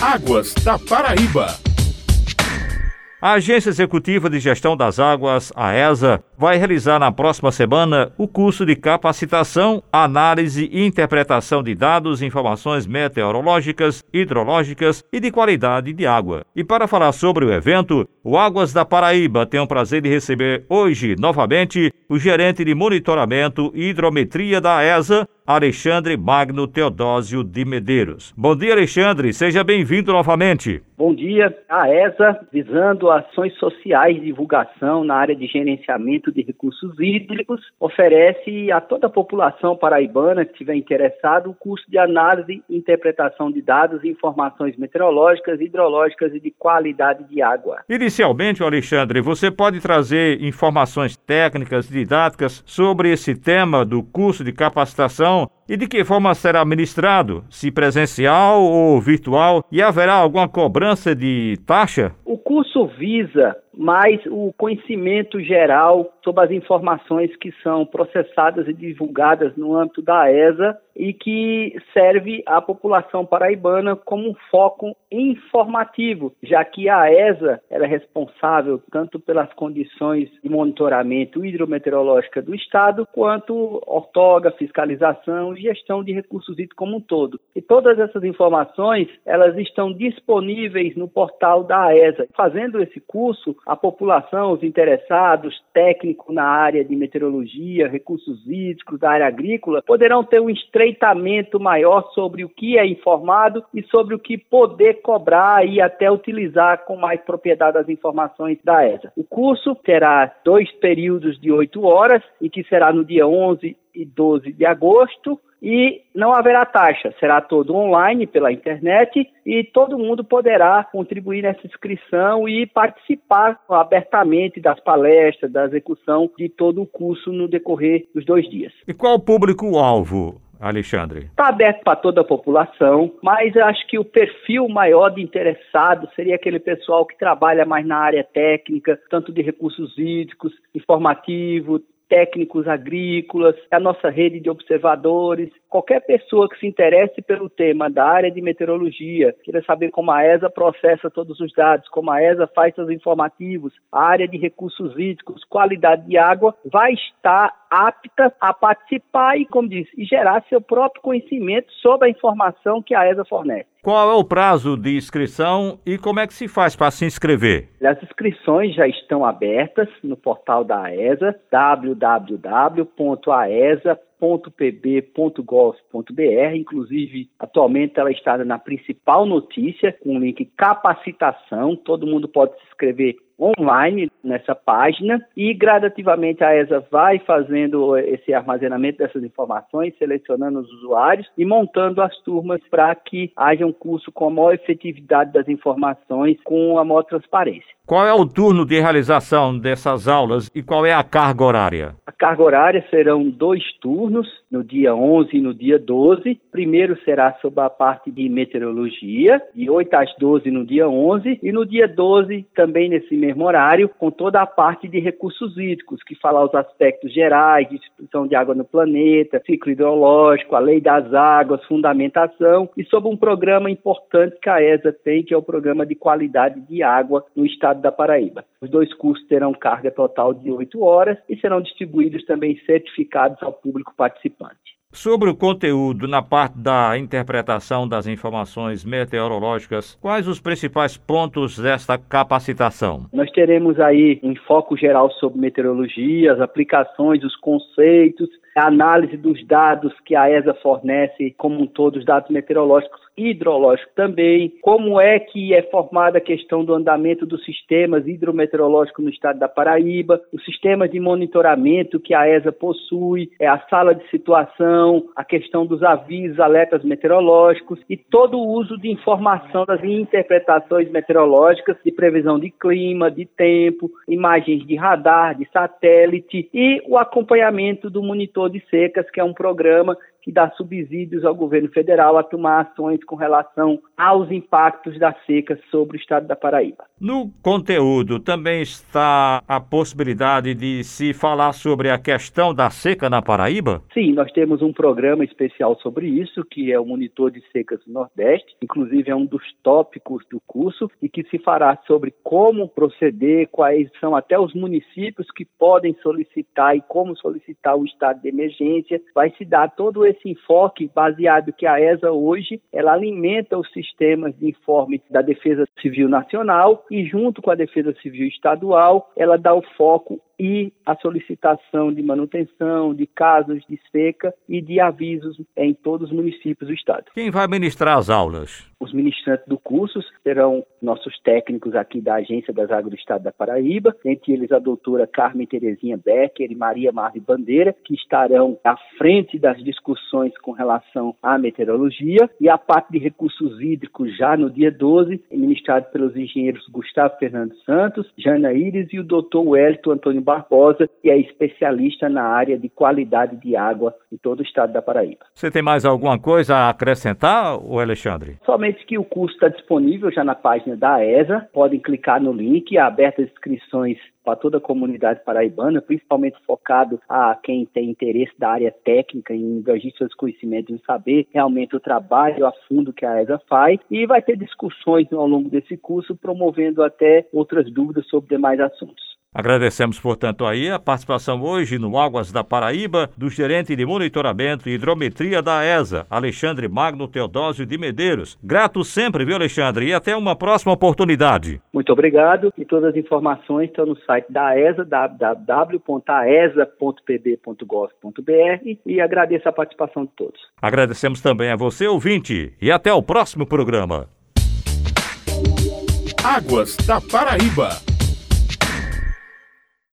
Águas da Paraíba. A Agência Executiva de Gestão das Águas, a ESA, vai realizar na próxima semana o curso de capacitação, análise e interpretação de dados e informações meteorológicas, hidrológicas e de qualidade de água. E para falar sobre o evento, o Águas da Paraíba tem o prazer de receber hoje, novamente, o gerente de monitoramento e hidrometria da ESA, Alexandre Magno Teodósio de Medeiros. Bom dia, Alexandre. Seja bem-vindo novamente. Bom dia. A ESA, visando ações sociais de divulgação na área de gerenciamento de recursos hídricos, oferece a toda a população paraibana que estiver interessado o curso de análise e interpretação de dados e informações meteorológicas, hidrológicas e de qualidade de água. Inicialmente, Alexandre, você pode trazer informações técnicas, didáticas sobre esse tema do curso de capacitação e de que forma será ministrado, se presencial ou virtual, e haverá alguma cobrança de taxa? O curso visa mais o conhecimento geral sobre as informações que são processadas e divulgadas no âmbito da ESA e que serve à população paraibana como um foco informativo, já que a ESA é responsável tanto pelas condições de monitoramento hidrometeorológica do Estado, quanto ortoga, fiscalização e gestão de recursos hídricos como um todo. E todas essas informações, elas estão disponíveis no portal da ESA. Fazendo esse curso, a população, os interessados, técnicos na área de meteorologia, recursos hídricos, da área agrícola, poderão ter um estreitamento maior sobre o que é informado e sobre o que poder cobrar e até utilizar com mais propriedade as informações da ESA. O curso terá dois períodos de oito horas e que será no dia 11 e 12 de agosto e não haverá taxa, será todo online pela internet e todo mundo poderá contribuir nessa inscrição e participar abertamente das palestras, da execução de todo o curso no decorrer dos dois dias. E qual o público-alvo? Alexandre? Está aberto para toda a população, mas acho que o perfil maior de interessado seria aquele pessoal que trabalha mais na área técnica, tanto de recursos hídricos, informativo, técnicos agrícolas, a nossa rede de observadores, qualquer pessoa que se interesse pelo tema da área de meteorologia, queira saber como a ESA processa todos os dados, como a ESA faz seus informativos, a área de recursos hídricos, qualidade de água, vai estar apta a participar e, como disse, e gerar seu próprio conhecimento sobre a informação que a ESA fornece. Qual é o prazo de inscrição e como é que se faz para se inscrever? As inscrições já estão abertas no portal da ESA, www.aesa.com www.aesa.pb.gov.br. Inclusive, atualmente ela está na principal notícia com o link capacitação. Todo mundo pode se inscrever online nessa página e gradativamente a ESA vai fazendo esse armazenamento dessas informações, selecionando os usuários e montando as turmas para que haja um curso com a maior efetividade das informações, com a maior transparência. Qual é o turno de realização dessas aulas e qual é a carga horária? A carga horária serão dois turnos, no dia 11 e no dia 12. Primeiro será sobre a parte de meteorologia, de 8 às 12 no dia 11, e no dia 12, também nesse mesmo horário, com toda a parte de recursos hídricos, que fala os aspectos gerais, distribuição de água no planeta, ciclo hidrológico, a lei das águas, fundamentação, e sobre um programa importante que a ESA tem, que é o Programa de Qualidade de Água no Estado da Paraíba. Os dois cursos terão carga total de oito horas e serão distribuídos também certificados ao público participante. Sobre o conteúdo na parte da interpretação das informações meteorológicas, quais os principais pontos desta capacitação? Nós teremos aí um foco geral sobre meteorologia, as aplicações, os conceitos, a análise dos dados que a ESA fornece como um todo, os dados meteorológicos hidrológico também, como é que é formada a questão do andamento dos sistemas hidrometeorológicos no estado da Paraíba, os sistemas de monitoramento que a ESA possui, é a sala de situação, a questão dos avisos, alertas meteorológicos e todo o uso de informação das interpretações meteorológicas de previsão de clima, de tempo, imagens de radar, de satélite e o acompanhamento do monitor de secas, que é um programa que dá subsídios ao governo federal a tomar ações com relação aos impactos da seca sobre o estado da Paraíba. No conteúdo também está a possibilidade de se falar sobre a questão da seca na Paraíba? Sim, nós temos um programa especial sobre isso, que é o Monitor de Secas do Nordeste, inclusive é um dos tópicos do curso e que se fará sobre como proceder, quais são até os municípios que podem solicitar e como solicitar o estado de emergência. Vai se dar todo esse enfoque baseado que a ESA hoje ela alimenta os sistemas de informe da Defesa Civil Nacional e junto com a Defesa Civil Estadual, ela dá o foco e a solicitação de manutenção de casos de seca e de avisos em todos os municípios do estado. Quem vai ministrar as aulas? Os ministrantes do curso serão nossos técnicos aqui da Agência das Águas do Estado da Paraíba, entre eles a doutora Carmen Terezinha Becker e Maria Marli Bandeira, que estarão à frente das discussões com relação à meteorologia, e a parte de recursos hídricos já no dia 12, ministrado pelos engenheiros Gustavo Fernando Santos, Jana Iris e o doutor Wellington Antônio Barbosa, que é especialista na área de qualidade de água em todo o estado da Paraíba. Você tem mais alguma coisa a acrescentar, Alexandre? Somente que o curso está disponível já na página da ESA. Podem clicar no link, abertas inscrições para toda a comunidade paraibana, principalmente focado a quem tem interesse da área técnica em registro dos conhecimentos e saber realmente o trabalho a fundo que a ESA faz e vai ter discussões ao longo desse curso promovendo até outras dúvidas sobre demais assuntos. Agradecemos, portanto, aí a participação hoje no Águas da Paraíba do gerente de monitoramento e hidrometria da ESA, Alexandre Magno Teodósio de Medeiros. Grato sempre, viu, Alexandre? E até uma próxima oportunidade. Muito obrigado. E todas as informações estão no site da ESA, www.aesa.pb.gov.br e agradeço a participação de todos. Agradecemos também a você, ouvinte, e até o próximo programa. Águas da Paraíba.